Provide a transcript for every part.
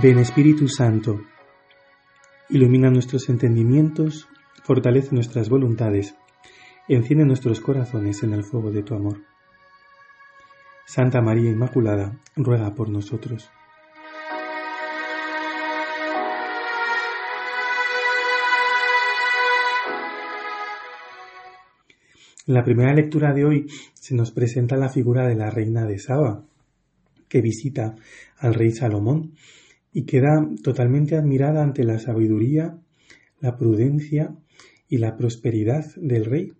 Ven Espíritu Santo, ilumina nuestros entendimientos, fortalece nuestras voluntades, enciende nuestros corazones en el fuego de tu amor. Santa María Inmaculada, ruega por nosotros. En la primera lectura de hoy se nos presenta la figura de la reina de Saba, que visita al rey Salomón y queda totalmente admirada ante la sabiduría, la prudencia y la prosperidad del rey.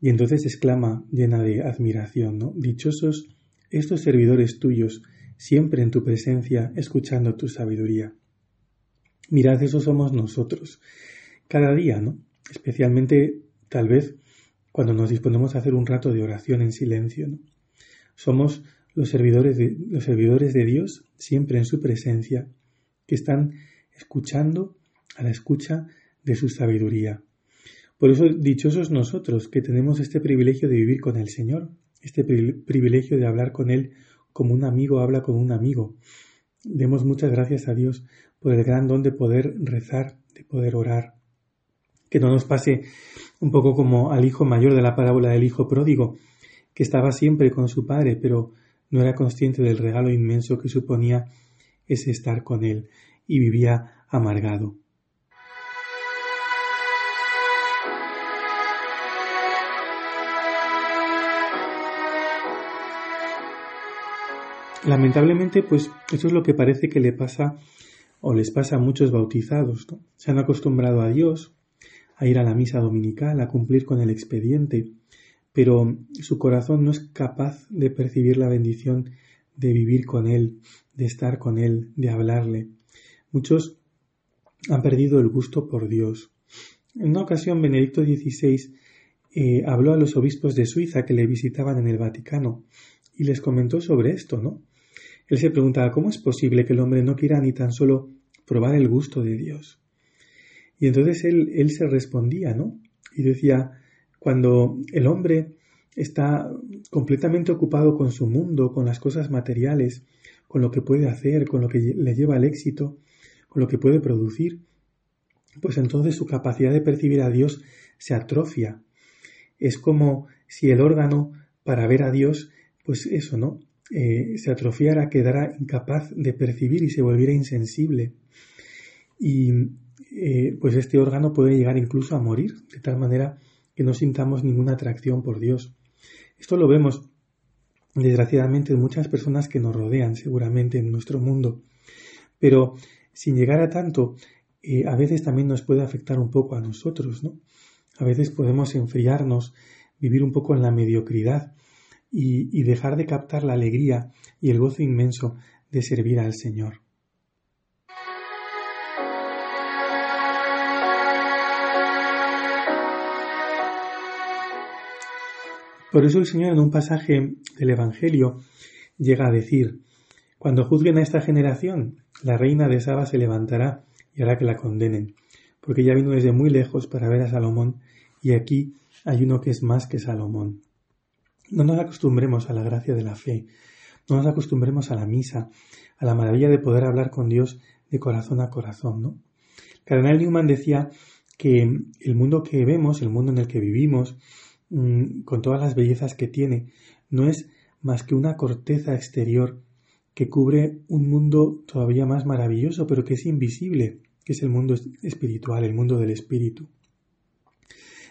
Y entonces exclama llena de admiración, ¿no? Dichosos estos servidores tuyos, siempre en tu presencia, escuchando tu sabiduría. Mirad, eso somos nosotros, cada día, ¿no? Especialmente, tal vez, cuando nos disponemos a hacer un rato de oración en silencio, ¿no? Somos los servidores de, los servidores de Dios siempre en su presencia, que están escuchando a la escucha de su sabiduría. Por eso, dichosos nosotros que tenemos este privilegio de vivir con el Señor, este privilegio de hablar con Él como un amigo habla con un amigo. Demos muchas gracias a Dios por el gran don de poder rezar, de poder orar. Que no nos pase un poco como al hijo mayor de la parábola del hijo pródigo, que estaba siempre con su padre, pero no era consciente del regalo inmenso que suponía ese estar con él y vivía amargado. Lamentablemente, pues eso es lo que parece que le pasa o les pasa a muchos bautizados. Se han acostumbrado a Dios, a ir a la misa dominical, a cumplir con el expediente, pero su corazón no es capaz de percibir la bendición de vivir con Él, de estar con Él, de hablarle. Muchos han perdido el gusto por Dios. En una ocasión, Benedicto XVI eh, habló a los obispos de Suiza que le visitaban en el Vaticano y les comentó sobre esto, ¿no? Él se preguntaba cómo es posible que el hombre no quiera ni tan solo probar el gusto de Dios. Y entonces él, él se respondía, ¿no? Y decía, cuando el hombre está completamente ocupado con su mundo, con las cosas materiales, con lo que puede hacer, con lo que le lleva al éxito, con lo que puede producir, pues entonces su capacidad de percibir a Dios se atrofia. Es como si el órgano para ver a Dios, pues eso, ¿no? Eh, se atrofiara, quedara incapaz de percibir y se volviera insensible. Y eh, pues este órgano puede llegar incluso a morir, de tal manera que no sintamos ninguna atracción por Dios. Esto lo vemos desgraciadamente en muchas personas que nos rodean seguramente en nuestro mundo. Pero sin llegar a tanto, eh, a veces también nos puede afectar un poco a nosotros, ¿no? A veces podemos enfriarnos, vivir un poco en la mediocridad y, y dejar de captar la alegría y el gozo inmenso de servir al Señor. Por eso el Señor en un pasaje del Evangelio llega a decir, cuando juzguen a esta generación, la reina de Saba se levantará y hará que la condenen, porque ya vino desde muy lejos para ver a Salomón, y aquí hay uno que es más que Salomón. No nos acostumbremos a la gracia de la fe, no nos acostumbremos a la misa, a la maravilla de poder hablar con Dios de corazón a corazón, ¿no? Cardenal Newman decía que el mundo que vemos, el mundo en el que vivimos, con todas las bellezas que tiene, no es más que una corteza exterior que cubre un mundo todavía más maravilloso, pero que es invisible, que es el mundo espiritual, el mundo del espíritu.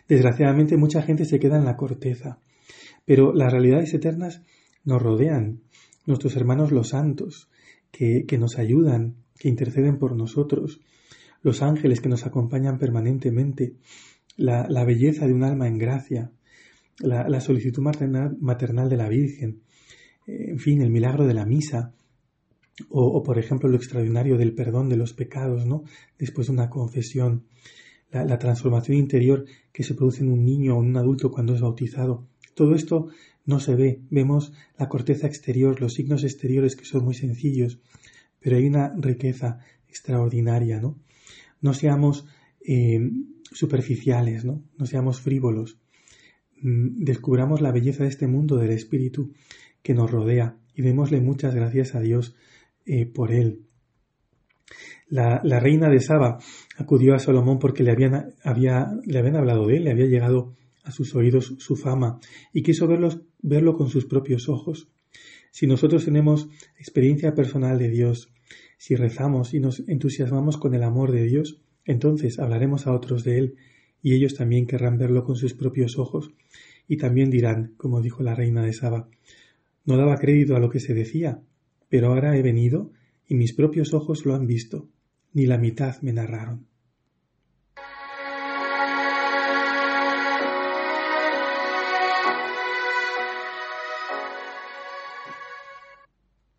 Desgraciadamente mucha gente se queda en la corteza, pero las realidades eternas nos rodean, nuestros hermanos los santos, que, nos ayudan, que interceden por nosotros, los ángeles que nos acompañan permanentemente, la belleza de un alma en gracia, la, solicitud maternal, de la Virgen, eh, en fin, el milagro de la misa, o, por ejemplo lo extraordinario del perdón de los pecados, ¿no? Después de una confesión, la, transformación interior que se produce en un niño o en un adulto cuando es bautizado. Todo esto no se ve, vemos la corteza exterior, los signos exteriores que son muy sencillos, pero hay una riqueza extraordinaria, ¿no? No seamos eh, superficiales, ¿no? No seamos frívolos. Mm, descubramos la belleza de este mundo del Espíritu que nos rodea y démosle muchas gracias a Dios eh, por él. La, reina de Saba acudió a Salomón porque le habían, le habían hablado de él, le había llegado a sus oídos su fama y quiso verlo con sus propios ojos. Si nosotros tenemos experiencia personal de Dios, si rezamos y nos entusiasmamos con el amor de Dios, entonces hablaremos a otros de Él y ellos también querrán verlo con sus propios ojos y también dirán, como dijo la reina de Saba, no daba crédito a lo que se decía, pero ahora he venido y mis propios ojos lo han visto ni la mitad me narraron.